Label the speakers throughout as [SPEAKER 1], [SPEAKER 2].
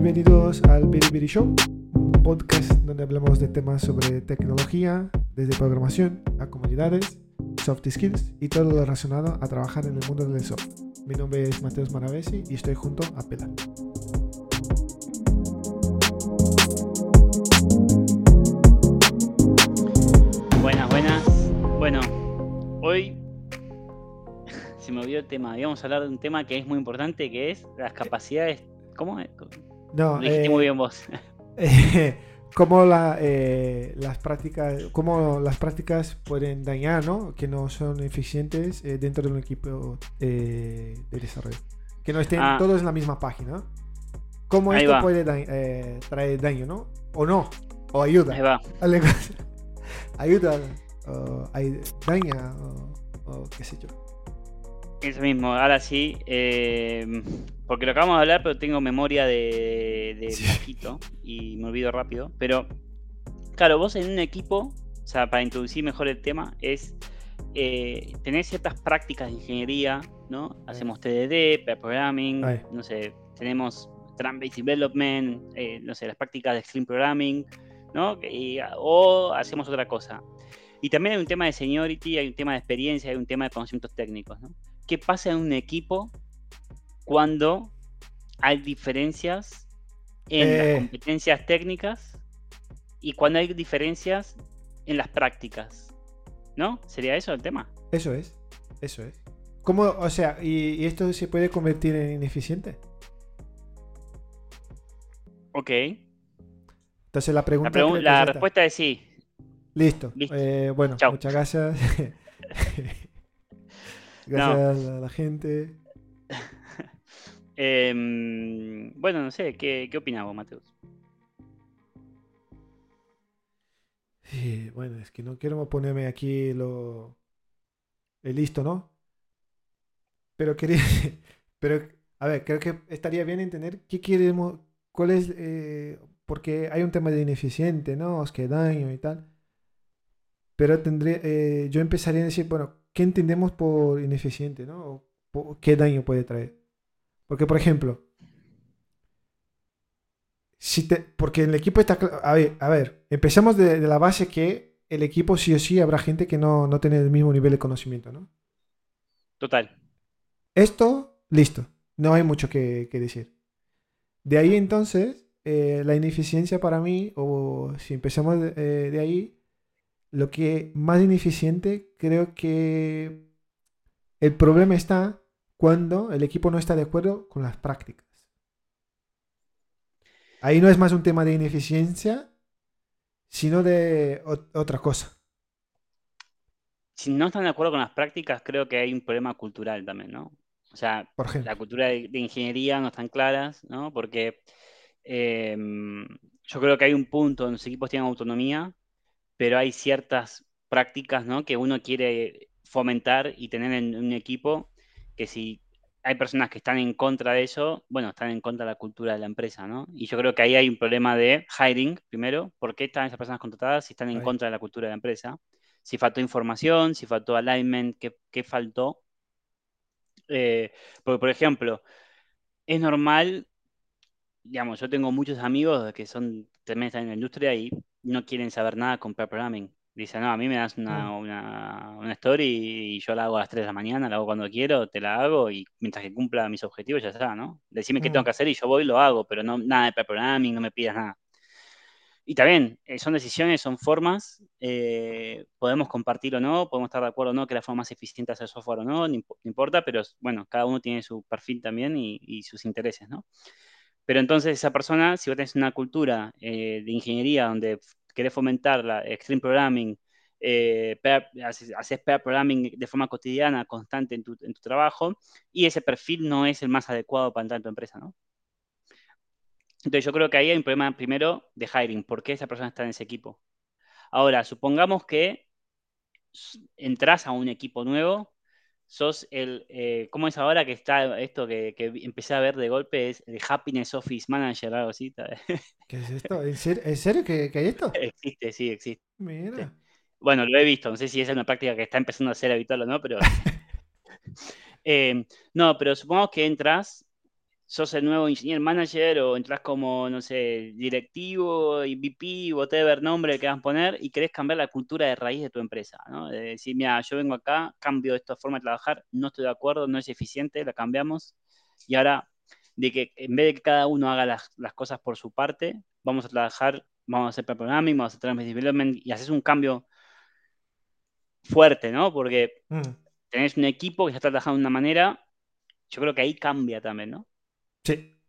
[SPEAKER 1] Bienvenidos al Biri Show, un podcast donde hablamos de temas sobre tecnología, desde programación a comunidades, soft skills y todo lo relacionado a trabajar en el mundo del software. Mi nombre es Mateus Maravesi y estoy junto a Pela.
[SPEAKER 2] Buenas, buenas. Bueno, hoy se me olvidó el tema. Íbamos a hablar de un tema que es muy importante, que es las capacidades. ¿Cómo?
[SPEAKER 1] No,
[SPEAKER 2] Lo dijiste
[SPEAKER 1] eh,
[SPEAKER 2] muy bien vos.
[SPEAKER 1] cómo la, eh, las prácticas cómo las prácticas pueden dañar no que no son eficientes eh, dentro de un equipo eh, de desarrollo que no estén
[SPEAKER 2] Ah.
[SPEAKER 1] todos en la misma página cómo
[SPEAKER 2] Ahí
[SPEAKER 1] esto
[SPEAKER 2] va.
[SPEAKER 1] puede da- eh, traer daño no o no o ayuda
[SPEAKER 2] Ahí va.
[SPEAKER 1] Ayuda o daña o, o qué sé yo
[SPEAKER 2] Eso mismo, ahora sí. Porque lo acabamos de hablar, pero tengo memoria de, de
[SPEAKER 1] Sí.
[SPEAKER 2] bajito y me olvido rápido. Pero, claro, vos en un equipo, o sea, para introducir mejor el tema, es eh, tener ciertas prácticas de ingeniería, ¿no? Hacemos TDD, pair programming,
[SPEAKER 1] Ahí.
[SPEAKER 2] no sé, tenemos Trend-Based Development, eh, no sé, las prácticas de Extreme Programming, ¿no? Y- o hacemos otra cosa. Y también hay un tema de seniority, hay un tema de experiencia, hay un tema de conocimientos técnicos, ¿no? ¿Qué pasa en un equipo cuando hay diferencias en
[SPEAKER 1] Eh.
[SPEAKER 2] las competencias técnicas y cuando hay diferencias en las prácticas? ¿No? ¿Sería eso el tema?
[SPEAKER 1] eso es eso es cómo o sea y, y esto se puede convertir en ineficiente
[SPEAKER 2] Ok.
[SPEAKER 1] entonces la pregunta
[SPEAKER 2] La, pregun- la
[SPEAKER 1] es esta.
[SPEAKER 2] respuesta es sí.
[SPEAKER 1] Listo.
[SPEAKER 2] Listo.
[SPEAKER 1] Eh, bueno,
[SPEAKER 2] Chao.
[SPEAKER 1] muchas gracias. gracias a la gente.
[SPEAKER 2] Em, bueno, no sé, ¿qué, qué vos, Mateus?
[SPEAKER 1] Sí, bueno, es que no quiero ponerme aquí lo el listo, ¿no? Pero quería, pero a ver, creo que estaría bien entender qué queremos, cuál es, eh, porque hay un tema de ineficiente, ¿no? Es que daño y tal. Pero tendré, eh, yo empezaría a decir, bueno, ¿qué entendemos por ineficiente, ¿no? O ¿Qué daño puede traer? Porque, por ejemplo, si te, porque el equipo está... A ver, a ver empezamos de, de la base que el equipo sí o sí habrá gente que no, no tiene el mismo nivel de conocimiento, ¿no?
[SPEAKER 2] Total.
[SPEAKER 1] Esto, listo. No hay mucho que, que decir. De ahí entonces, eh, la ineficiencia para mí, o si empezamos de, eh, de ahí, lo que más ineficiente creo que el problema está cuando el equipo no está de acuerdo con las prácticas. Ahí no es más un tema de ineficiencia, sino de ot- otra cosa.
[SPEAKER 2] Si no están de acuerdo con las prácticas, creo que hay un problema cultural también, ¿no? O sea,
[SPEAKER 1] Por ejemplo.
[SPEAKER 2] la cultura de, de ingeniería no están claras, ¿no? Porque em, yo creo que hay un punto donde los equipos tienen autonomía, pero hay ciertas prácticas, ¿no? Que uno quiere fomentar y tener en un equipo que si hay personas que están en contra de eso, bueno, están en contra de la cultura de la empresa, ¿no? Y yo creo que ahí hay un problema de hiring, primero, ¿por qué están esas personas contratadas si están en contra de la cultura de la empresa? Si faltó información, si faltó alignment, ¿qué, qué faltó? Eh, porque, por ejemplo, es normal, digamos, yo tengo muchos amigos que son también están en la industria y no quieren saber nada con pair programming. Dicen, no, a mí me das una, una, una story y yo la hago a las 3 de la mañana, la hago cuando quiero, te la hago y mientras que cumpla mis objetivos ya está, ¿no? Decime qué
[SPEAKER 1] Mm.
[SPEAKER 2] tengo que hacer y yo voy y lo hago, pero no nada de programming, no me pidas nada. Y también, eh, son decisiones, son formas, eh, podemos compartir o no, podemos estar de acuerdo o no que la forma más eficiente de hacer software o no, no imp- no importa, pero bueno, cada uno tiene su perfil también y, y sus intereses, ¿no? Pero entonces esa persona, si vos tenés una cultura eh, de ingeniería donde querés fomentar la extreme programming, eh, haces, haces programming de forma cotidiana, constante en tu, trabajo, y ese perfil no es el más adecuado para entrar en tu empresa. Entonces yo creo que ahí hay un problema primero de hiring, ¿por qué esa persona está en ese equipo? Ahora, supongamos que entras a un equipo nuevo, sos el, eh, ¿cómo es ahora que está esto que, que empecé a ver de golpe? Es el Happiness Office Manager, algo así.
[SPEAKER 1] ¿Qué es esto? ¿En serio, ¿En serio que, que hay esto?
[SPEAKER 2] existe, sí, existe.
[SPEAKER 1] Mira.
[SPEAKER 2] Bueno, lo he visto, no sé si esa es una práctica que está empezando a ser habitual o no, pero... Eh, no, pero supongamos que entras sos el nuevo ingeniero manager o entras como, no sé, directivo, VP, whatever nombre que vas a poner y querés cambiar la cultura de raíz de tu empresa, ¿no? De decir, mira, yo vengo acá, cambio esta forma de trabajar, no estoy de acuerdo, no es eficiente, la cambiamos y ahora de que en vez de que cada uno haga las, cosas por su parte, vamos a trabajar, vamos a hacer programming, vamos a hacer development y haces un cambio fuerte, ¿no? Porque mm. tenés un equipo que está trabajando de una manera, yo creo que ahí cambia también, ¿no?
[SPEAKER 1] Sí.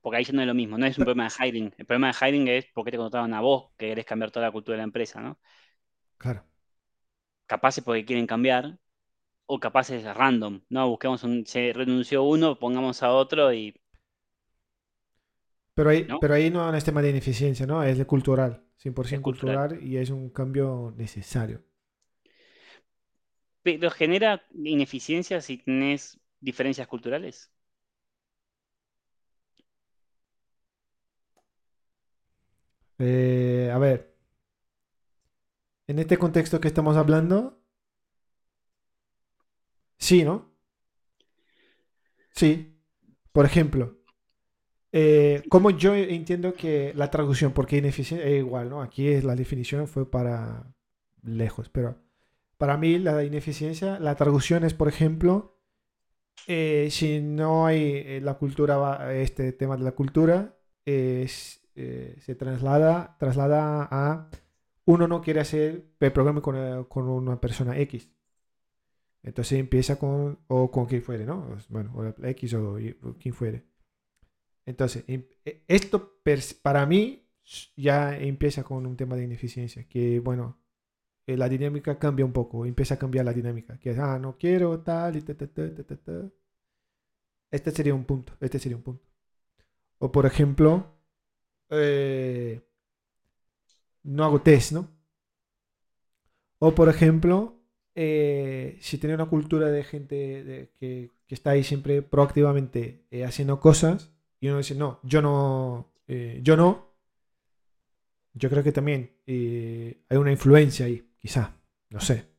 [SPEAKER 2] Porque ahí ya no es lo mismo, no es un problema de hiring. El problema de hiring es porque te contrataron a vos que querés cambiar toda la cultura de la empresa, ¿no?
[SPEAKER 1] Claro.
[SPEAKER 2] Capaz es porque quieren cambiar, o capaz es random, ¿no? Busquemos un, se renunció uno, pongamos a otro y...
[SPEAKER 1] Pero ahí ¿no? pero ahí no es tema de ineficiencia, ¿no? Es de cultural, 100% cultural. y es un cambio necesario.
[SPEAKER 2] ¿Pero genera ineficiencia si tenés diferencias culturales?
[SPEAKER 1] Eh, a ver, en este contexto que estamos hablando, sí, ¿no? Sí. Por ejemplo, eh, como yo entiendo que la traducción, porque ineficiencia es igual, ¿no? Aquí es, la definición fue para lejos, pero para mí la ineficiencia, la traducción es, por ejemplo, eh, si no hay la cultura, este tema de la cultura, es eh, se traslada, traslada a uno no quiere hacer el programa con, eh, con, una persona X. Entonces empieza con, o con quien fuere, ¿no? Bueno, o X o, quien fuere. Entonces, em, e, esto para mí ya empieza con un tema de ineficiencia, que bueno, eh, la dinámica cambia un poco, empieza a cambiar la dinámica, que ah, no quiero tal y ta, ta, ta, Este sería un punto, este sería un punto. O por ejemplo, eh, no hago test, ¿no? O por ejemplo, eh, si tiene una cultura de gente que, está ahí siempre proactivamente eh, haciendo cosas y uno dice, no, yo no, yo no, yo creo que también hay una influencia ahí, quizá, no sé.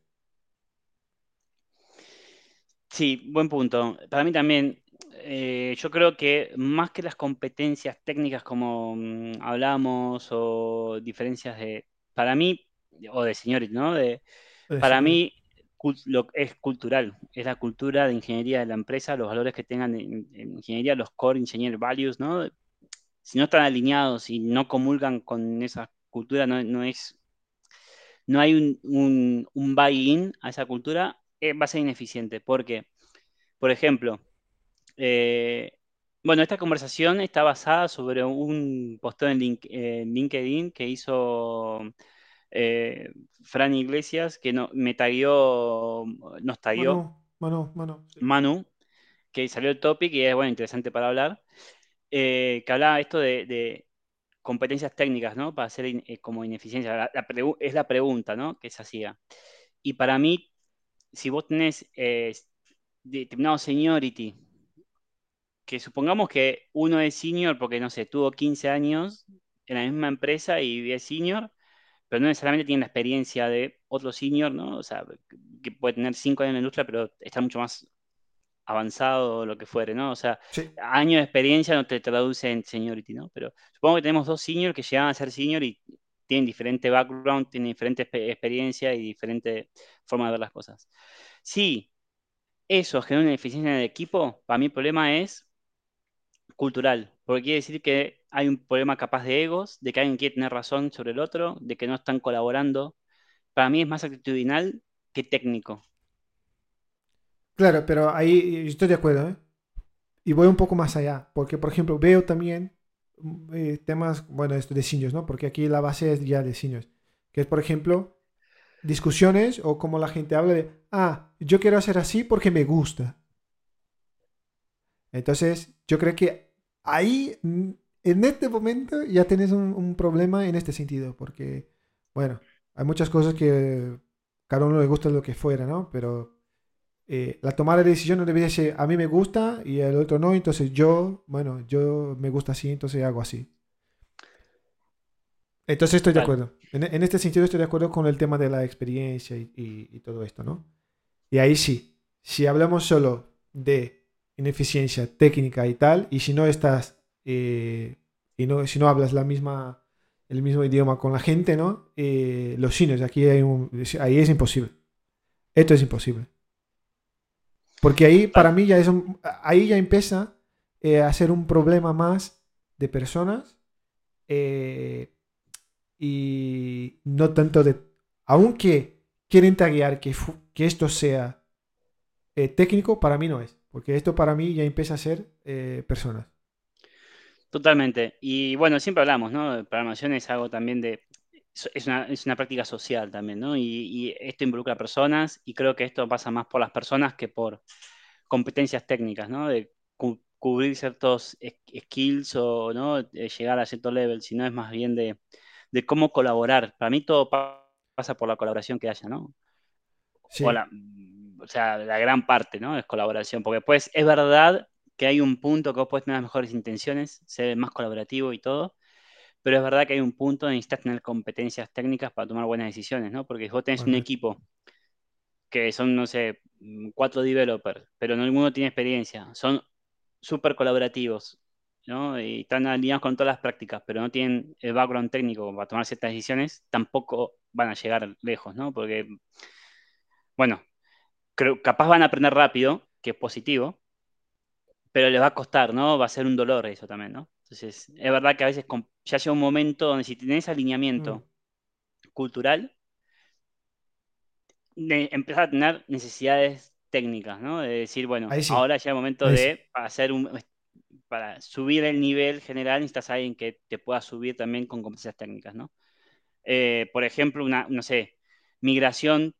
[SPEAKER 2] Sí, buen punto. Para mí también eh, yo creo que más que las competencias técnicas como mm, hablamos o diferencias de, para mí, o de señores, ¿no? De, para mí lo, es cultural, es la cultura de ingeniería de la empresa, los valores que tengan en, ingeniería, los core engineer values, ¿no? Si no están alineados y no comulgan con esa cultura, no, es, no hay un, un, buy-in a esa cultura, eh, va a ser ineficiente. Porque, por ejemplo, eh, bueno, esta conversación está basada sobre un posteo en, LinkedIn que hizo eh, Fran Iglesias, que no, me tagueó, nos tagueó
[SPEAKER 1] Manu, Manu,
[SPEAKER 2] Manu, que salió el topic y es bueno, interesante para hablar, eh, que hablaba esto de, competencias técnicas, ¿no? Para hacer como ineficiencia. es la pregunta, ¿no? Que se hacía. Y para mí, si vos tenés determinado seniority que supongamos que uno es senior porque, no sé, tuvo 15 años en la misma empresa y es senior, pero no necesariamente tiene la experiencia de otro senior, ¿no? O sea, que puede tener 5 años en la industria, pero está mucho más avanzado o lo que fuere, ¿no? O sea, años de experiencia no te traduce en seniority, ¿no? Pero supongo que tenemos dos seniors que llegan a ser senior y tienen diferente background, tienen diferente experiencia y diferente forma de ver las cosas. Si eso genera una eficiencia en el equipo, para mí el problema es cultural, porque quiere decir que hay un problema capaz de egos, de que alguien quiere tener razón sobre el otro, de que no están colaborando. Para mí es más actitudinal que técnico.
[SPEAKER 1] Claro, pero ahí estoy de acuerdo, ¿eh? Y voy un poco más allá, porque por ejemplo veo también mm, eh, temas, bueno, esto de seniors, ¿no? Porque aquí la base es ya de seniors, que es por ejemplo discusiones o como la gente habla de, ah, yo quiero hacer así porque me gusta. Entonces, yo creo que ahí, en este momento, ya tienes un, problema en este sentido, porque, bueno, hay muchas cosas que cada uno le gusta lo que fuera, ¿no? Pero eh, la toma de decisión no debería ser a mí me gusta y al otro no, entonces yo, bueno, yo me gusta así, entonces hago así. Entonces estoy de acuerdo. En, este sentido estoy de acuerdo con el tema de la experiencia y, y todo esto, ¿no? Y ahí sí, si hablamos solo de ineficiencia técnica y tal, y si no estás, eh, y no, si no hablas la misma, el mismo idioma con la gente, ¿no? Eh, los chinos, aquí hay un, ahí es imposible. Esto es imposible. Porque ahí, para mí, ya es ahí ya empieza eh, a ser un problema más de personas y no tanto de... Aunque quieren taguear que, que esto sea técnico, para mí no es. Porque esto para mí ya empieza a ser eh, personas.
[SPEAKER 2] Totalmente. Y bueno, siempre hablamos, ¿no? Programación es algo también de... Es una, es una práctica social también, ¿no? Y, esto involucra a personas y creo que esto pasa más por las personas que por competencias técnicas, ¿no? De cubrir ciertos skills o ¿no? llegar a cierto level, sino es más bien de, de cómo colaborar. Para mí todo pasa por la colaboración que haya, ¿no? Sí o sea, la gran parte, ¿no? Es colaboración, porque pues es verdad que hay un punto que vos puedes tener las mejores intenciones, ser más colaborativo y todo, pero es verdad que hay un punto donde necesitas tener competencias técnicas para tomar buenas decisiones, ¿no? Porque si vos tenés un equipo que son, no sé, cuatro developers, pero ninguno tiene experiencia, son súper colaborativos, ¿no? Y están alineados con todas las prácticas, pero no tienen el background técnico para tomar ciertas decisiones, tampoco van a llegar lejos, ¿no? Porque, bueno, creo, capaz van a aprender rápido, que es positivo, pero les va a costar, ¿no? Va a ser un dolor eso también, ¿no? Entonces, es verdad que a veces ya llega un momento donde si tenés alineamiento mm. cultural, empezás a tener necesidades técnicas, ¿no? De decir, bueno, ahora llega el momento de hacer un, para subir el nivel general necesitas a alguien que te pueda subir también con competencias técnicas, ¿no? Eh, por ejemplo, una, no sé, migración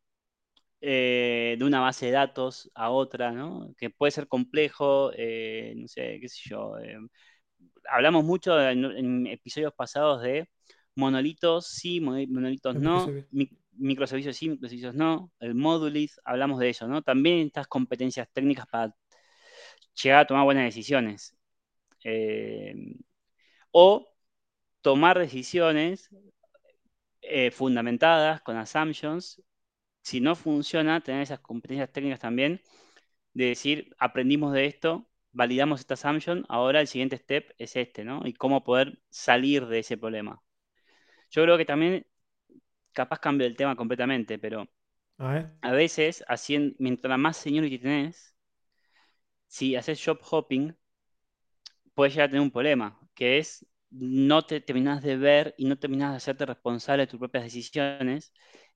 [SPEAKER 2] eh, de una base de datos a otra, ¿no? Que puede ser complejo, eh, no sé, qué sé yo. Eh, hablamos mucho en, episodios pasados de monolitos sí, monolitos no, microservicios sí, microservicios no, el modulis, hablamos de eso, ¿no? También estas competencias técnicas para llegar a tomar buenas decisiones. o tomar decisiones fundamentadas con assumptions si no funciona, tener esas competencias técnicas también de decir, aprendimos de esto, validamos esta assumption, ahora el siguiente step es este, ¿no? Y cómo poder salir de ese problema. Yo creo que también, capaz cambio el tema completamente, pero a, veces, haciendo, mientras más seniority tenés, si haces job hopping, puedes llegar a tener un problema, que es no te terminás de ver y no terminás de hacerte responsable de tus propias decisiones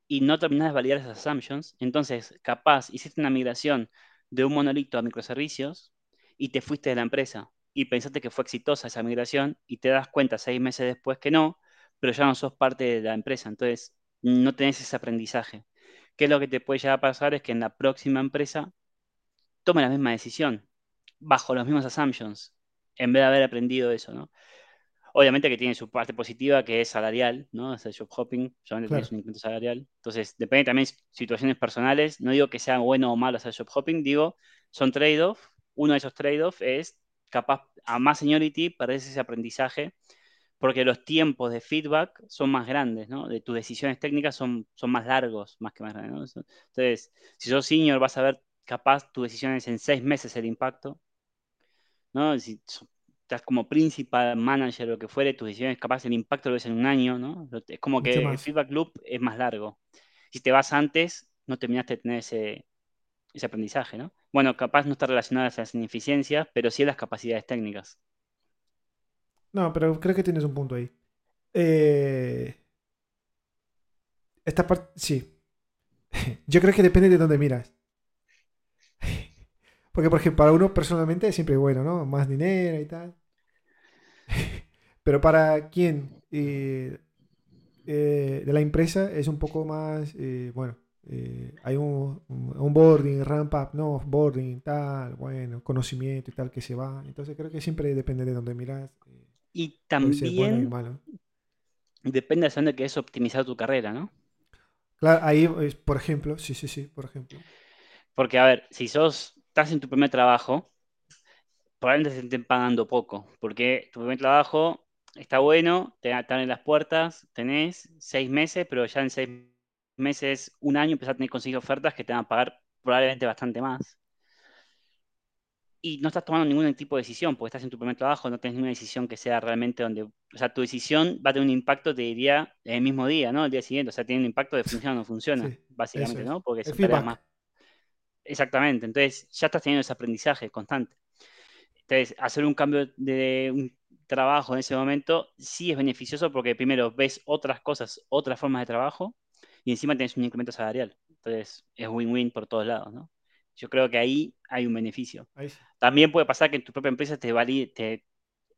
[SPEAKER 2] y no terminás de validar esas assumptions, entonces capaz hiciste una migración de un monolito a microservicios y te fuiste de la empresa y pensaste que fue exitosa esa migración y te das cuenta seis meses después que no, pero ya no sos parte de la empresa, entonces no tenés ese aprendizaje. ¿Qué es lo que te puede llegar a pasar? Es que en la próxima empresa tome la misma decisión, bajo los mismos assumptions, en vez de haber aprendido eso, ¿no? Obviamente que tiene su parte positiva, que es salarial, ¿no? Es el job hopping, solamente tienes un incremento salarial. Entonces, depende también de situaciones personales. No digo que sea bueno o malo hacer job hopping, digo, son trade-off. Uno de esos trade-off es capaz a más seniority perdés ese aprendizaje porque los tiempos de feedback son más grandes, ¿no? De tus decisiones técnicas son, son más largos, más que más grandes, ¿no? Entonces, si sos senior vas a ver capaz tus decisiones en seis meses el impacto, ¿no? Si estás como principal, manager, lo que fuere, tus decisiones, capaz el impacto lo ves en un año, ¿no? Es como que el feedback loop es más largo. Si te vas antes, no terminaste de tener ese, ese aprendizaje, ¿no? Bueno, capaz no está relacionada a esas ineficiencias, pero sí a las capacidades técnicas.
[SPEAKER 1] No, pero creo que tienes un punto ahí. Eh, esta parte, sí. Yo creo que depende de dónde miras. Porque, por ejemplo, para uno personalmente es siempre bueno, ¿no? Más dinero y tal. Pero para quien eh, eh, de la empresa es un poco más, eh, bueno, hay un, un, boarding, ramp up, no, boarding, tal, bueno, conocimiento y tal que se va. Entonces creo que siempre depende de dónde miras.
[SPEAKER 2] y también depende de dónde quieres optimizar tu carrera, ¿no?
[SPEAKER 1] Claro, ahí, por ejemplo, sí, sí, sí, por ejemplo.
[SPEAKER 2] Porque, a ver, si sos estás en tu primer trabajo, probablemente te estén pagando poco, porque tu primer trabajo está bueno, te están en las puertas, tenés seis meses, pero ya en seis meses, un año, empezás a tener conseguir ofertas que te van a pagar probablemente bastante más. y no estás tomando ningún tipo de decisión, porque estás en tu primer trabajo, no tienes ninguna decisión que sea realmente donde, o sea, tu decisión va a tener un impacto, te diría, el mismo día, ¿no? El día siguiente, o sea, tiene un impacto de funciona o no funciona,
[SPEAKER 1] Sí,
[SPEAKER 2] básicamente, ¿no? Porque
[SPEAKER 1] feedback.
[SPEAKER 2] más. Exactamente, entonces ya estás teniendo ese aprendizaje constante. Entonces, hacer un cambio de un trabajo en ese momento sí es beneficioso porque primero ves otras cosas, otras formas de trabajo y encima tienes un incremento salarial. Entonces, es win-win por todos lados, ¿no? Yo creo que ahí hay un beneficio.
[SPEAKER 1] Ahí sí.
[SPEAKER 2] También puede pasar que en tu propia empresa te, vali- te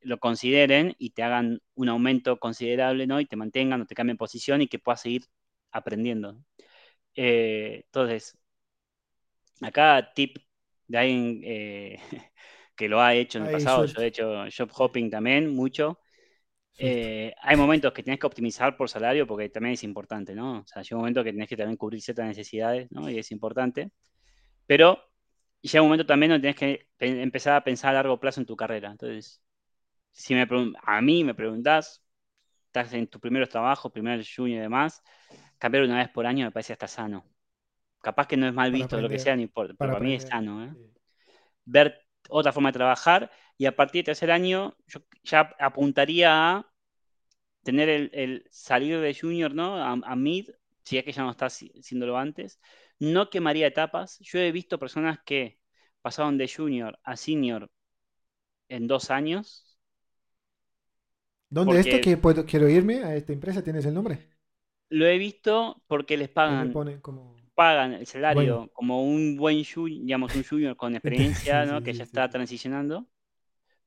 [SPEAKER 2] lo consideren y te hagan un aumento considerable, ¿no? Y te mantengan o te cambien posición y que puedas seguir aprendiendo. Eh, entonces, acá tip de alguien eh, que lo ha hecho en el
[SPEAKER 1] Ahí,
[SPEAKER 2] pasado, yo he hecho job hopping también mucho. Eh, hay momentos que tienes que optimizar por salario porque también es importante, ¿no? O sea, llega un momento que tienes que también cubrir ciertas necesidades, ¿no? Y es importante. Pero llega un momento también donde tienes que pe- empezar a pensar a largo plazo en tu carrera. Entonces, si me a mí me preguntás, estás en tus primeros trabajos, primer junior y demás, cambiar una vez por año me parece hasta sano. Capaz que no es mal visto, lo que sea, no importa, pero
[SPEAKER 1] Para
[SPEAKER 2] para mí es sano, ¿eh?
[SPEAKER 1] Sí.
[SPEAKER 2] ver otra forma de trabajar y a partir del tercer año yo ya apuntaría a tener el, el salir de junior, ¿no? A, a mid, si es que ya no estás haciéndolo antes. No quemaría etapas. Yo he visto personas que pasaron de junior a senior en dos años.
[SPEAKER 1] ¿Dónde esto que puedo, quiero irme a esta empresa? ¿Tienes el nombre?
[SPEAKER 2] lo he visto porque les pagan,
[SPEAKER 1] como...
[SPEAKER 2] pagan el salario
[SPEAKER 1] Bueno.
[SPEAKER 2] como un buen junior, digamos, un junior con experiencia,
[SPEAKER 1] Sí,
[SPEAKER 2] ¿no?
[SPEAKER 1] sí,
[SPEAKER 2] que
[SPEAKER 1] sí,
[SPEAKER 2] ya está transicionando,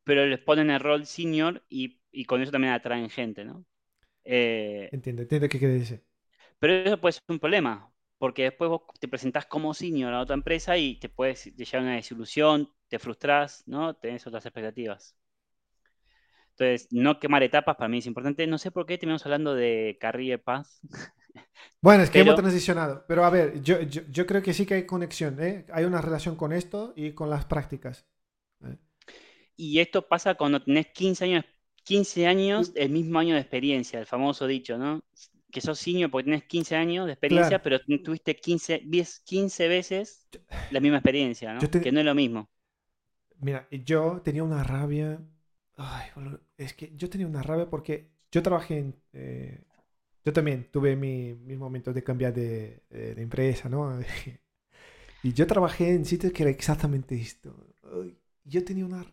[SPEAKER 2] pero les ponen el rol senior y, y con eso también atraen gente, ¿no? Eh,
[SPEAKER 1] Entiendo, entiendo qué quiere decir.
[SPEAKER 2] pero eso puede ser un problema, porque después vos te presentás como senior a otra empresa y te puedes llegar a una desilusión, te frustras, ¿no? Tenés otras expectativas. Entonces, no quemar etapas para mí es importante. No sé por qué terminamos hablando de Career Path.
[SPEAKER 1] Bueno, es que hemos transicionado. Pero a ver, yo, yo, yo creo que sí que hay conexión, ¿eh? Hay una relación con esto y con las prácticas. ¿eh?
[SPEAKER 2] Y esto pasa cuando tenés 15 años, 15 años, el mismo año de experiencia, el famoso dicho, ¿no? Que sos senior porque tenés 15 años de experiencia,
[SPEAKER 1] Claro.
[SPEAKER 2] pero tuviste 15, 10, 15 veces la misma experiencia, ¿no?
[SPEAKER 1] Te-
[SPEAKER 2] Que no es lo mismo.
[SPEAKER 1] Mira, yo tenía una rabia. Ay, boludo, es que yo tenía una rabia porque yo trabajé en. eh, yo también tuve mi- mis momentos de cambiar de, eh, empresa, ¿no? y yo trabajé en sitios que era exactamente esto. Yo tenía una.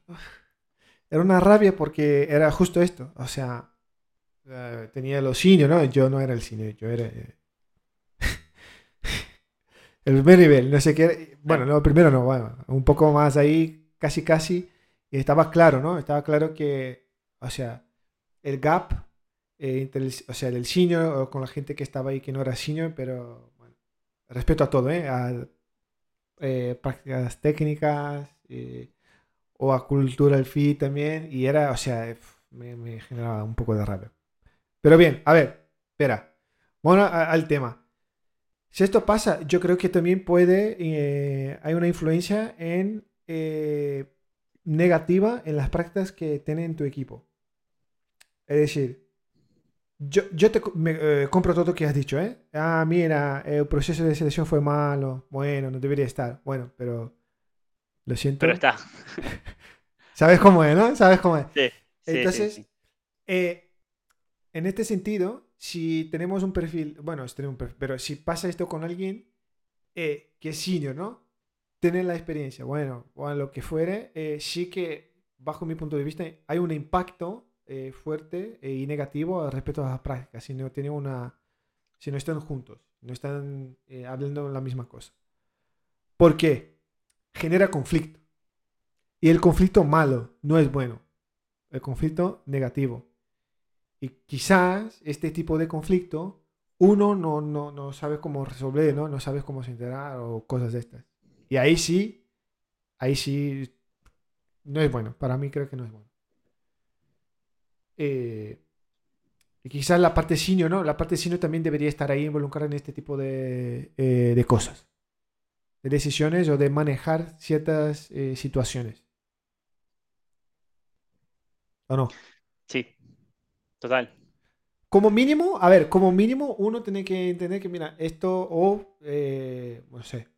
[SPEAKER 1] Era una rabia porque era justo esto. O sea, eh, tenía los senior, ¿no? Yo no era el senior, yo era. eh, el primer nivel, no sé qué. Bueno, no, primero no, bueno, un poco más ahí, casi, casi. Y estaba claro, ¿no? Estaba claro que, o sea, el gap eh, entre el, o sea, del senior o con la gente que estaba ahí que no era senior, pero bueno, respeto a todo, ¿eh? A eh, prácticas técnicas eh, o a cultural fit también. Y era, o sea, f- me, me generaba un poco de rabia. Pero bien, a ver, espera. Bueno, a- al tema. Si esto pasa, yo creo que también puede, eh, hay una influencia en eh, negativa en las prácticas que tiene en tu equipo. Es decir, yo, yo te me, eh, compro todo lo que has dicho, ¿eh? Ah, mira, el proceso de selección fue malo. Bueno, no debería estar. Bueno, pero lo siento.
[SPEAKER 2] Pero está.
[SPEAKER 1] ¿Sabes cómo es, no? ¿Sabes cómo es?
[SPEAKER 2] Sí, sí,
[SPEAKER 1] Entonces,
[SPEAKER 2] sí, sí.
[SPEAKER 1] eh, en este sentido, si tenemos un perfil, bueno, un perfil, pero si pasa esto con alguien eh, que es senior, ¿no? Tener la experiencia, bueno, o lo que fuere, eh, sí que, bajo mi punto de vista, hay un impacto eh, fuerte eh, y negativo respecto a las prácticas, si no tienen una, si no están juntos, no están eh, hablando la misma cosa. ¿Por qué? Genera conflicto. Y el conflicto malo no es bueno. El conflicto negativo. Y quizás este tipo de conflicto uno no, no, no sabe cómo resolver, ¿no? No sabes cómo se enterar o cosas de estas. Y ahí sí, ahí sí, no es bueno. Para mí creo que no es bueno. Eh, y quizás la parte senior, ¿no? La parte senior también debería estar ahí involucrada en este tipo de, eh, de cosas. De decisiones o de manejar ciertas eh, situaciones. ¿O no?
[SPEAKER 2] Sí, total.
[SPEAKER 1] Como mínimo, a ver, como mínimo uno tiene que entender que, mira, esto o, eh, no sé,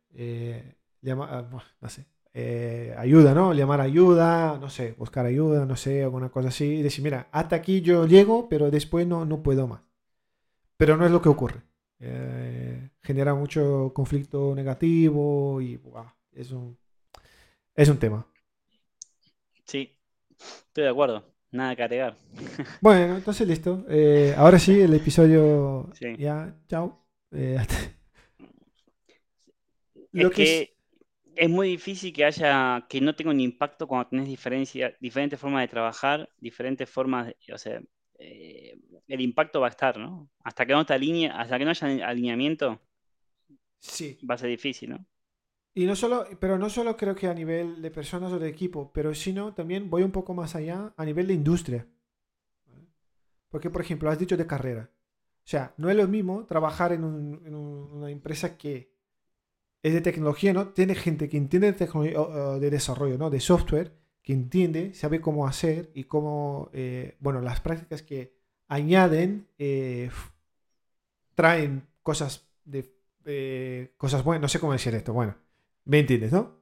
[SPEAKER 1] llama, ah, no sé, eh, ayuda, ¿no? Llamar ayuda, no sé, buscar ayuda, no sé, alguna cosa así. Y decir, mira, hasta aquí yo llego, pero después no, no puedo más. Pero no es lo que ocurre. Eh, genera mucho conflicto negativo y es, un, es un tema.
[SPEAKER 2] Sí, estoy de acuerdo. Nada que agregar.
[SPEAKER 1] Bueno, entonces listo. Eh, ahora sí, el episodio. Ya, chao.
[SPEAKER 2] lo que es muy difícil que haya, que no tenga un impacto cuando tenés diferencia, diferentes formas de trabajar, diferentes formas, de, o sea, eh, el impacto va a estar, ¿no? Hasta que no te alinee, hasta que no haya alineamiento,
[SPEAKER 1] sí.
[SPEAKER 2] va a ser difícil, ¿no?
[SPEAKER 1] Y no solo, pero no solo creo que a nivel de personas o de equipo, pero sino también voy un poco más allá a nivel de industria. Porque, por ejemplo, has dicho de carrera. O sea, no es lo mismo trabajar en, en una empresa que es de tecnología, ¿no? Tiene gente que entiende de, tecnología, de desarrollo, ¿no? De software, que entiende, sabe cómo hacer y cómo, eh, bueno, las prácticas que añaden eh, traen cosas de cosas buenas, no sé cómo decir esto, bueno, me entiendes, ¿no?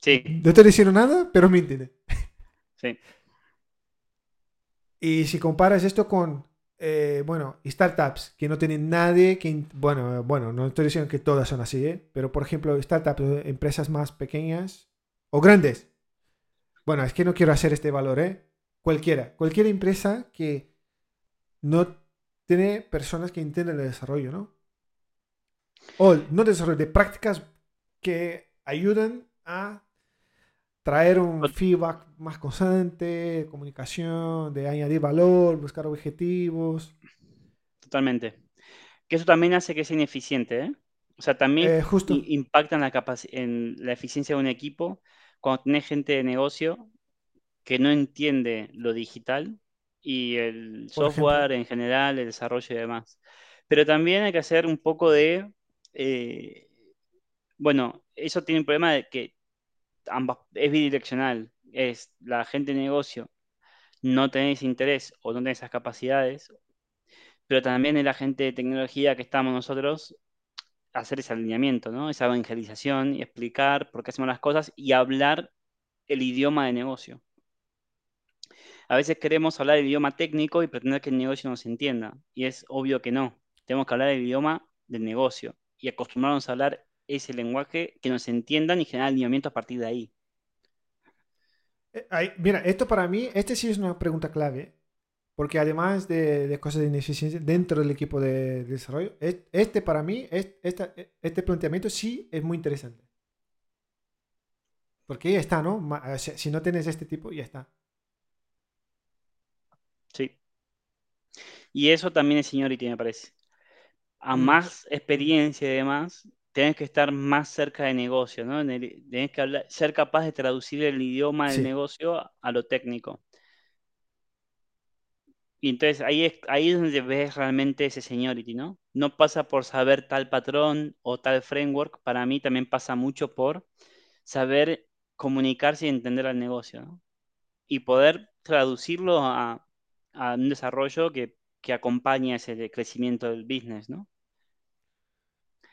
[SPEAKER 2] Sí.
[SPEAKER 1] No te diciendo nada, pero me entiendes.
[SPEAKER 2] Sí.
[SPEAKER 1] Y si comparas esto con eh, bueno, startups que no tienen nadie, que, bueno, bueno, no estoy diciendo que todas son así, ¿eh? pero por ejemplo, startups, empresas más pequeñas o grandes. Bueno, es que no quiero hacer este valor, ¿eh? Cualquiera, cualquier empresa que no tiene personas que entienden el desarrollo, ¿no? O no desarrollo, de prácticas que ayudan a traer un feedback más constante, comunicación, de añadir valor, buscar objetivos.
[SPEAKER 2] Totalmente. Que eso también hace que sea ineficiente, ¿eh? O sea, también
[SPEAKER 1] eh,
[SPEAKER 2] impacta en la, en la eficiencia de un equipo cuando tenés gente de negocio que no entiende lo digital y el software en general, el desarrollo y demás. Pero también hay que hacer un poco de... Eh, bueno, eso tiene un problema de que ambas, es bidireccional. Es la gente de negocio, no tenés interés o no tenés esas capacidades, pero también es la gente de tecnología que estamos nosotros hacer ese alineamiento, ¿no? Esa evangelización y explicar por qué hacemos las cosas y hablar el idioma de negocio. A veces queremos hablar el idioma técnico y pretender que el negocio nos entienda, y es obvio que no. Tenemos que hablar el idioma del negocio y acostumbrarnos a hablar ese lenguaje, que nos entiendan y generar alineamiento a partir de ahí.
[SPEAKER 1] Eh, mira, esto para mí, este sí es una pregunta clave, porque además de, cosas de ineficiencia dentro del equipo de, desarrollo, este para mí, este, este planteamiento sí es muy interesante. Porque ya está, ¿no? Si no tienes este tipo, ya está.
[SPEAKER 2] Sí. Y eso también es seniority, me parece. A mm. más experiencia y demás, tenés que estar más cerca de negocio, ¿no? Tenés que hablar, ser capaz de traducir el idioma del negocio a lo técnico. Y entonces ahí es, ahí es donde ves realmente ese seniority, ¿no? No pasa por saber tal patrón o tal framework, para mí también pasa mucho por saber comunicarse y entender al negocio, ¿no? Y poder traducirlo a, un desarrollo que, que acompañe ese crecimiento del business, ¿no?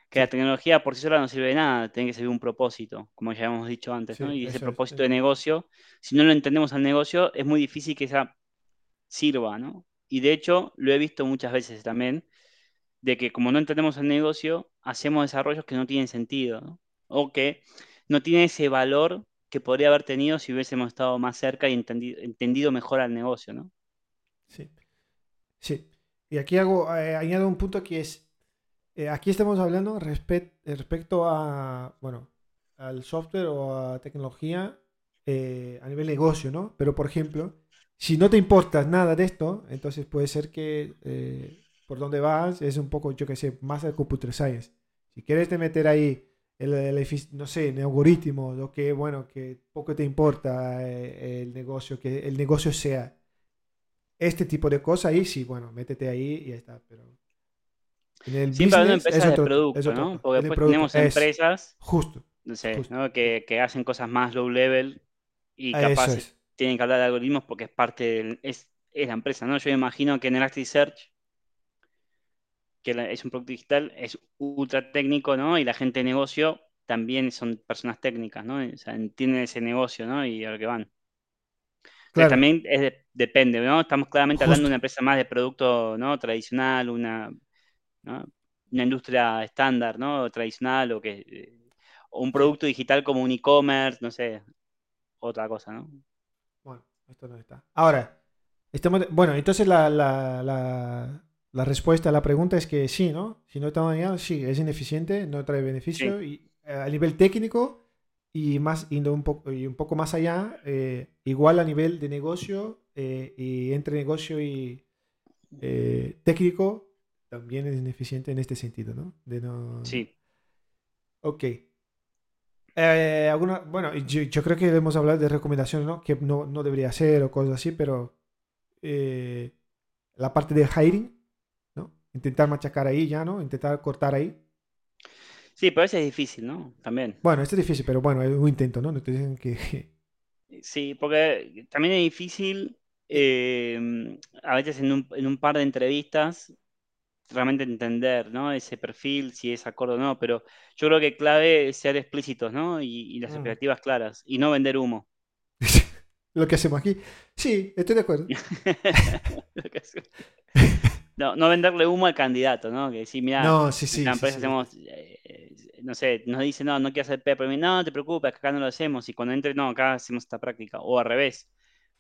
[SPEAKER 2] Que la tecnología por sí sola no sirve de nada, tiene que servir un propósito, como ya hemos dicho antes, ¿no? Y ese propósito de negocio, si no lo entendemos al negocio, es muy difícil que esa sirva, ¿no? Y de hecho, lo he visto muchas veces también, de que como no entendemos el negocio, hacemos desarrollos que no tienen sentido, ¿no? O que no tienen ese valor que podría haber tenido si hubiésemos estado más cerca y entendido, entendido mejor al negocio, ¿no?
[SPEAKER 1] Sí. Sí. Y aquí hago, eh, añado un punto que es eh, aquí estamos hablando respecto a, bueno, al software o a tecnología eh, a nivel negocio, ¿no? Pero, por ejemplo, si no te importa nada de esto, entonces puede ser que eh, por donde vas es un poco, yo que sé, más de computer science. Si quieres te meter ahí el, no sé, el algoritmo, lo que, bueno, que poco te importa el negocio, que el negocio sea este tipo de cosas, ahí sí, bueno, métete ahí y ya está, pero
[SPEAKER 2] Siempre hablando de empresas de producto, ¿no? Porque después tenemos empresas
[SPEAKER 1] justo,
[SPEAKER 2] Que, hacen cosas más low level y capaz tienen que hablar de algoritmos porque es parte del, es, la empresa, ¿no? Yo imagino que en Elasticsearch, que es un producto digital, es ultra técnico, ¿no? Y la gente de negocio también son personas técnicas, ¿no? O sea, entienden ese negocio, ¿no? Y a lo que van.
[SPEAKER 1] Claro,
[SPEAKER 2] también es de- depende, ¿no? Estamos claramente hablando de una empresa más de producto, ¿no? Tradicional, una, ¿no? Una industria estándar, ¿no? Tradicional o que... eh, un producto digital como un e-commerce, no sé, otra cosa, ¿no?
[SPEAKER 1] Bueno, esto no está. Ahora, estamos bueno, entonces la, la, la, la respuesta a la pregunta es que sí, ¿no? Si no está bañado, sí, es ineficiente, no trae
[SPEAKER 2] Sí,
[SPEAKER 1] beneficio y eh, a nivel técnico y más yendo un poco y un poco más allá, eh, igual a nivel de negocio eh, y entre negocio y técnico también es ineficiente en este sentido, ¿no? De no.
[SPEAKER 2] sí.
[SPEAKER 1] Ok. Eh, alguna, bueno, yo, yo creo que hemos hablado de recomendaciones, ¿no? Que no, no debería ser o cosas así, pero eh, la parte de hiring, ¿no? Intentar machacar ahí ya, ¿no? Intentar cortar ahí.
[SPEAKER 2] Sí, pero veces es difícil, ¿no? También.
[SPEAKER 1] Bueno, esto es difícil, pero bueno, es un intento, ¿no? No te dicen que...
[SPEAKER 2] Sí, porque también es difícil eh, a veces en un, en un par de entrevistas realmente entender, ¿no? Ese perfil, si es acorde o no, pero yo creo que clave es ser explícitos, ¿no? Y, y las
[SPEAKER 1] Mm.
[SPEAKER 2] expectativas claras y no vender humo.
[SPEAKER 1] Lo que hacemos aquí. Sí, estoy de acuerdo.
[SPEAKER 2] Lo que hace- No, no venderle humo al candidato, ¿no? Que decir, mira,
[SPEAKER 1] No, sí, sí,
[SPEAKER 2] la empresa
[SPEAKER 1] sí.
[SPEAKER 2] hacemos, eh, no sé, nos dice, no, no quiero hacer pepper, no, no te preocupes, acá no lo hacemos, y cuando entre, no, acá hacemos esta práctica, o al revés,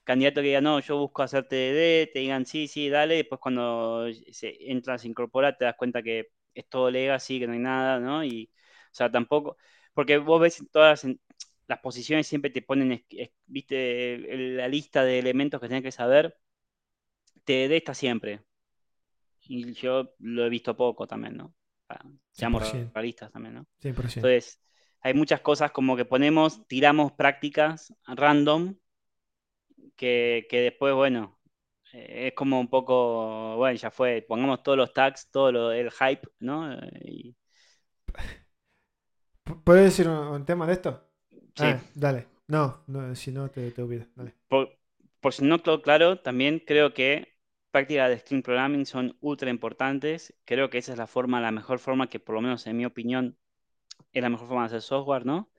[SPEAKER 2] candidato que diga, no, yo busco hacer TDD, te digan, sí, sí, dale, y después cuando se entras, se incorpora, te das cuenta que es todo legacy, que no hay nada, ¿no? Y, o sea, tampoco, porque vos ves en todas en- las posiciones siempre te ponen, viste, la lista de elementos que tenés que saber, TDD está siempre, y yo lo he visto poco también, ¿no? Seamos
[SPEAKER 1] 100%.
[SPEAKER 2] realistas también, ¿no?
[SPEAKER 1] 100%.
[SPEAKER 2] Entonces, hay muchas cosas como que ponemos, tiramos prácticas random que, que después, bueno, eh, es como un poco, bueno, ya fue, pongamos todos los tags, todo lo, el hype, ¿no? Y,
[SPEAKER 1] P- ¿Puedes decir un, un tema de esto?
[SPEAKER 2] sí,
[SPEAKER 1] Ah, dale. No, no, si no te, te olvido. Dale.
[SPEAKER 2] por, por si no quedó claro, también creo que prácticas de Screen Programming son ultra importantes. Creo que esa es la forma, la mejor forma que, por lo menos en mi opinión, es la mejor forma de hacer software, ¿no?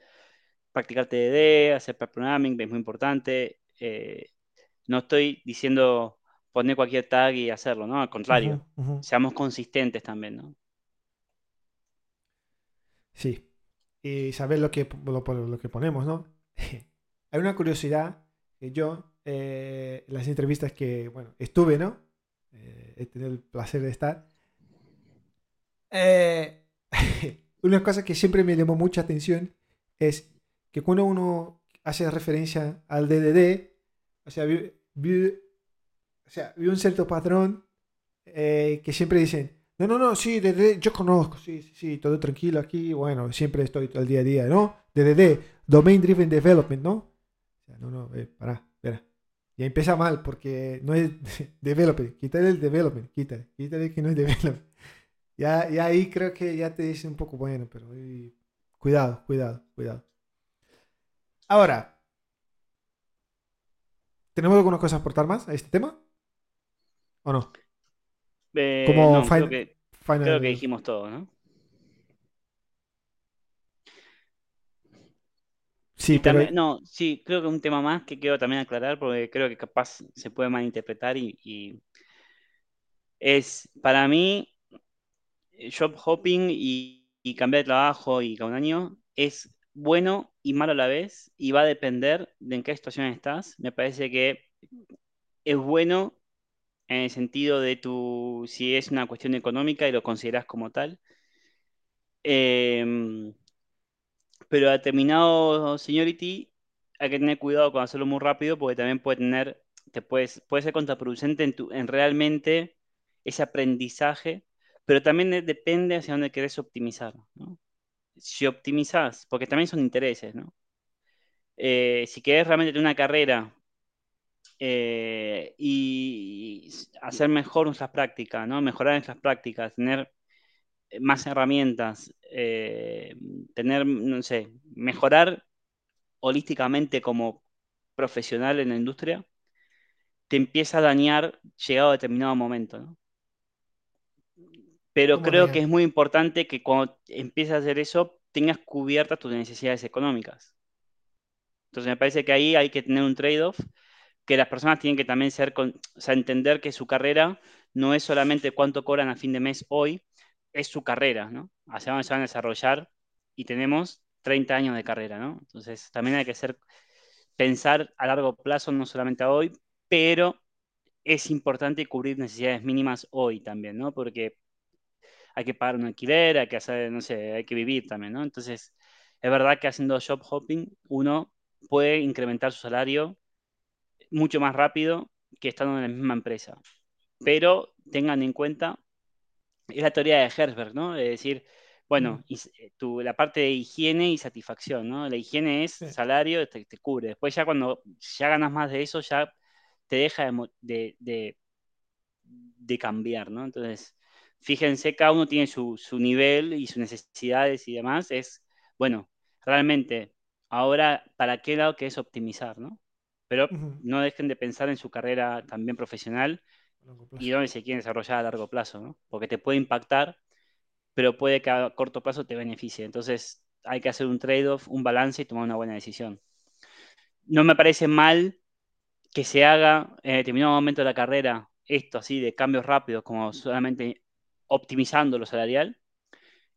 [SPEAKER 2] Practicar TDD, hacer pair programming es muy importante. Eh, no estoy diciendo poner cualquier tag y hacerlo, ¿no? Al contrario, seamos consistentes también, ¿no?
[SPEAKER 1] Sí. Y saber lo que, lo, lo que ponemos, ¿no? Hay una curiosidad que yo, eh, en las entrevistas que, bueno, estuve, ¿no? Eh, he tenido el placer de estar. Eh, una cosa que siempre me llamó mucha atención es que cuando uno hace referencia al DDD, o sea, vi, vi- o sea, vi un cierto patrón eh, que siempre dicen, no, no, no, sí, DDD, yo conozco, sí, sí, sí, todo tranquilo aquí, bueno, siempre estoy al día a día, ¿no? DDD, Domain Driven Development, ¿no? No, no, eh, pará, espera. Ya empieza mal porque no es development, quítale el development, quítale, quítale que no es development. Ya, ya ahí creo que ya te dice un poco bueno, pero eh, cuidado, cuidado, cuidado. Ahora, ¿tenemos alguna cosa a aportar más a este tema? ¿O no?
[SPEAKER 2] Eh,
[SPEAKER 1] Como
[SPEAKER 2] no, creo que,
[SPEAKER 1] final.
[SPEAKER 2] creo que dijimos todo, ¿no?
[SPEAKER 1] Sí,
[SPEAKER 2] Y
[SPEAKER 1] pero
[SPEAKER 2] también, no, sí, creo que un tema más que quiero también aclarar, porque creo que capaz se puede malinterpretar y, y es, para mí, job hopping y, y cambiar de trabajo y cada un año es bueno y malo a la vez y va a depender de en qué situación estás. Me parece que es bueno en el sentido de tu, si es una cuestión económica y lo consideras como tal. Em, pero a determinado seniority hay que tener cuidado con hacerlo muy rápido porque también puede tener, te puedes, puede ser contraproducente en, tu, en realmente ese aprendizaje, pero también de- depende hacia dónde querés optimizar, ¿no? Si optimizás, porque también son intereses, ¿no? Eh, si querés realmente tener una carrera eh, y hacer mejor nuestras prácticas, ¿no? Mejorar nuestras prácticas, tener más herramientas, eh, tener, no sé, mejorar holísticamente como profesional en la industria, te empieza a dañar llegado a determinado momento, ¿no? Pero
[SPEAKER 1] ¿cómo
[SPEAKER 2] creo que
[SPEAKER 1] dañar?
[SPEAKER 2] es muy importante que cuando empieces a hacer eso, tengas cubiertas tus necesidades económicas. Entonces me parece que ahí hay que tener un trade-off, que las personas tienen que también ser, o sea, entender que su carrera no es solamente cuánto cobran a fin de mes hoy, es su carrera, ¿no? Hacia dónde se van a desarrollar y tenemos 30 años de carrera, ¿no? Entonces también hay que ser, pensar a largo plazo, no solamente a hoy, pero es importante cubrir necesidades mínimas hoy también, ¿no? Porque hay que pagar un alquiler, hay que hacer, no sé, hay que vivir también, ¿no? Entonces, es verdad que haciendo job hopping uno puede incrementar su salario mucho más rápido que estando en la misma empresa. Pero tengan en cuenta, es la teoría de Herzberg, ¿no? Es decir, bueno, eh, la parte de higiene y satisfacción, ¿no? La higiene es salario, te, cubre. Después ya cuando ya ganas más de eso, ya te deja de, de, cambiar, ¿no? Entonces, fíjense, cada uno tiene su, su, nivel y sus necesidades y demás. Es, bueno, realmente, ahora, ¿para qué lado que es optimizar, ¿no? Pero no dejen de pensar en su carrera también profesional y dónde se quieren desarrollar a largo plazo, ¿no? Porque te puede impactar, pero puede que a corto plazo te beneficie. Entonces, hay que hacer un trade-off, un balance y tomar una buena decisión. No me parece mal que se haga en determinado momento de la carrera esto así de cambios rápidos, como solamente optimizando lo salarial,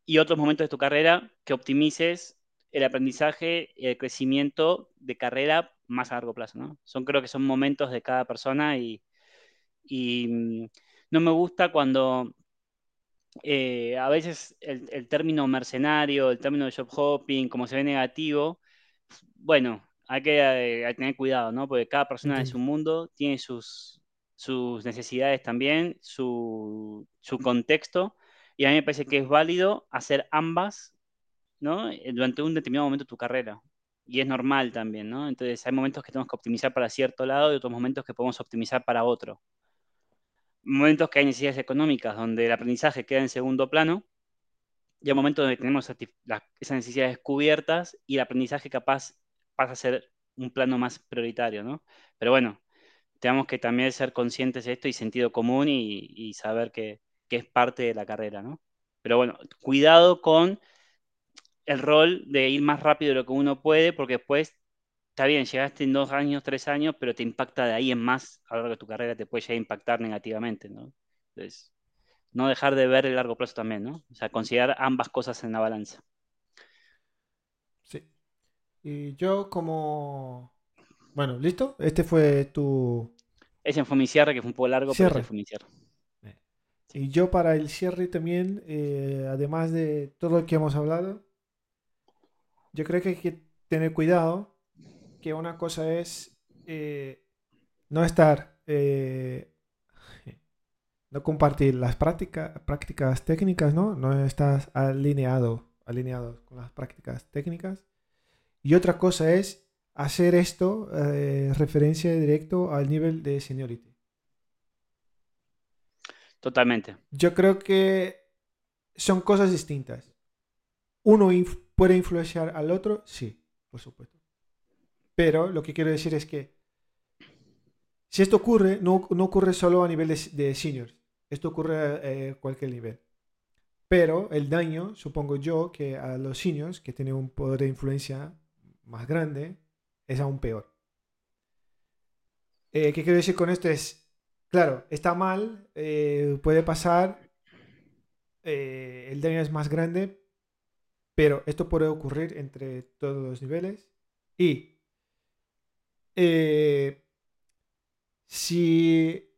[SPEAKER 2] y otros momentos de tu carrera que optimices el aprendizaje y el crecimiento de carrera más a largo plazo, ¿no? Son, creo que son momentos de cada persona y, mm, no me gusta cuando eh, a veces el, término mercenario, el término de job hopping, como se ve negativo, bueno, hay que, eh, tener cuidado, ¿no? Porque cada persona es un mundo, tiene sus, sus necesidades también, su, su contexto, y a mí me parece que es válido hacer ambas, ¿no? Eh, durante un determinado momento de tu carrera. Y es normal también, ¿no? Entonces hay momentos que tenemos que optimizar para cierto lado y otros momentos que podemos optimizar para otro. Momentos que hay necesidades económicas donde el aprendizaje queda en segundo plano y hay momentos donde tenemos esas necesidades cubiertas y el aprendizaje capaz pasa a ser un plano más prioritario, ¿no? Pero bueno, tenemos que también ser conscientes de esto y sentido común y, saber que, es parte de la carrera, ¿no? Pero bueno, cuidado con el rol de ir más rápido de lo que uno puede, porque después, está bien, llegaste en dos años, tres años, pero te impacta de ahí en más, a lo largo de tu carrera te puede llegar impactar negativamente, ¿no? Entonces, no dejar de ver el largo plazo también, ¿no? O sea, considerar ambas cosas en la balanza.
[SPEAKER 1] Sí. Y yo como... Bueno, ¿listo? Este fue tu...
[SPEAKER 2] Ese fue mi cierre, que fue un poco largo, pero ese fue mi cierre.
[SPEAKER 1] Y yo para el cierre también, eh, además de todo lo que hemos hablado, yo creo que hay que tener cuidado, que una cosa es eh, no estar, eh, no compartir las prácticas, prácticas técnicas, ¿no? No estás alineado, alineado con las prácticas técnicas. Y otra cosa es hacer esto eh, referencia directo al nivel de seniority.
[SPEAKER 2] Totalmente.
[SPEAKER 1] Yo creo que son cosas distintas. Uno ¿Puede influenciar al otro? Sí, por supuesto. Pero lo que quiero decir es que si esto ocurre, no, ocurre solo a nivel de, seniors. Esto ocurre a eh, cualquier nivel. Pero el daño, supongo yo, que a los seniors, que tienen un poder de influencia más grande, es aún peor. Eh, ¿Qué quiero decir con esto? Es, claro, está mal, eh, puede pasar, el daño es más grande, pero esto puede ocurrir entre todos los niveles. Y eh, si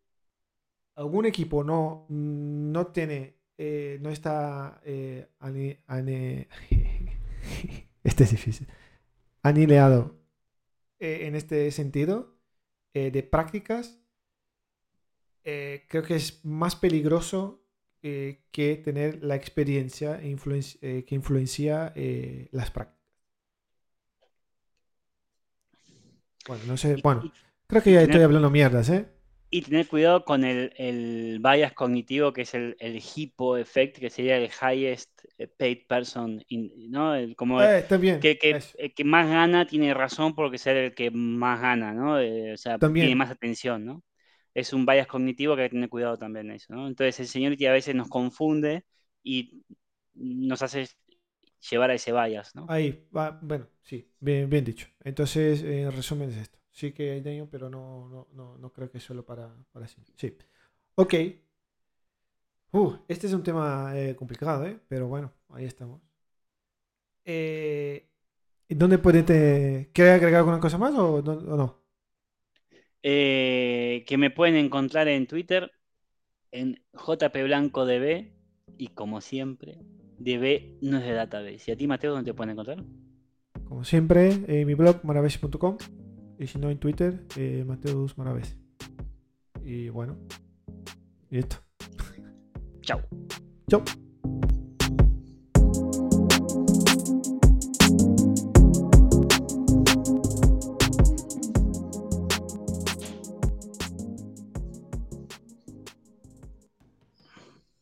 [SPEAKER 1] algún equipo no, no tiene, eh, no está eh, este es difícil, anileado en este sentido de prácticas, creo que es más peligroso eh, que tener la experiencia eh, que influencia eh, las prácticas. Bueno, no sé, bueno, creo que ya estoy hablando mierdas, ¿eh?
[SPEAKER 2] Y tener cuidado con el, el bias cognitivo, que es el, el hippo effect, que sería el highest paid person, ¿no? como
[SPEAKER 1] también,
[SPEAKER 2] que, que, el que más gana tiene razón porque ser el que más gana, ¿no? o sea, tiene más atención, ¿no? es un bias cognitivo que hay que tener cuidado también eso, ¿no? Entonces el seniority a veces nos confunde y nos hace llevar a ese bias, ¿no?
[SPEAKER 1] Ahí, va, bueno, sí, bien, bien dicho. Entonces, en resumen es esto. Sí que hay daño, pero no, no, no, no creo que es solo para, para sí. Sí. Ok. Uh, este es un tema eh, complicado, ¿eh? Pero bueno, ahí estamos. Eh, ¿Dónde puede te... ¿Quieres agregar alguna cosa más o no? o no?
[SPEAKER 2] Eh, que me pueden encontrar en Twitter en jpblancodb y como siempre, DB no es de database. ¿Y a ti, Mateo, dónde te pueden encontrar?
[SPEAKER 1] Como siempre, en mi blog maraves.com y si no en Twitter, eh, Mateus Maraves. Y bueno, y esto.
[SPEAKER 2] Chao.
[SPEAKER 1] Chau.